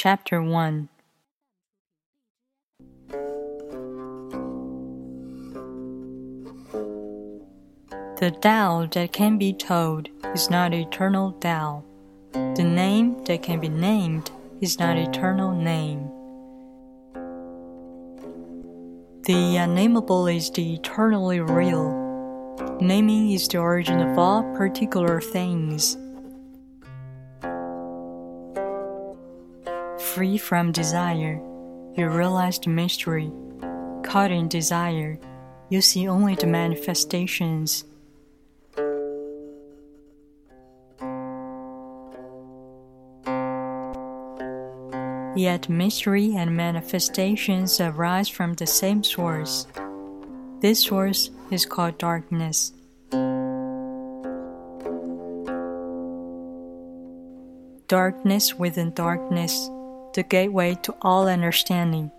Chapter 1 The Tao that can be told is not eternal Tao. The name that can be named is not eternal name. The unnameable is the eternally real. Naming is the origin of all particular things. Free from desire, you realize the mystery. Caught in desire, you see only the manifestations. Yet mystery and manifestations arise from the same source. This source is called darkness. Darkness within darkness, the gateway to all understanding.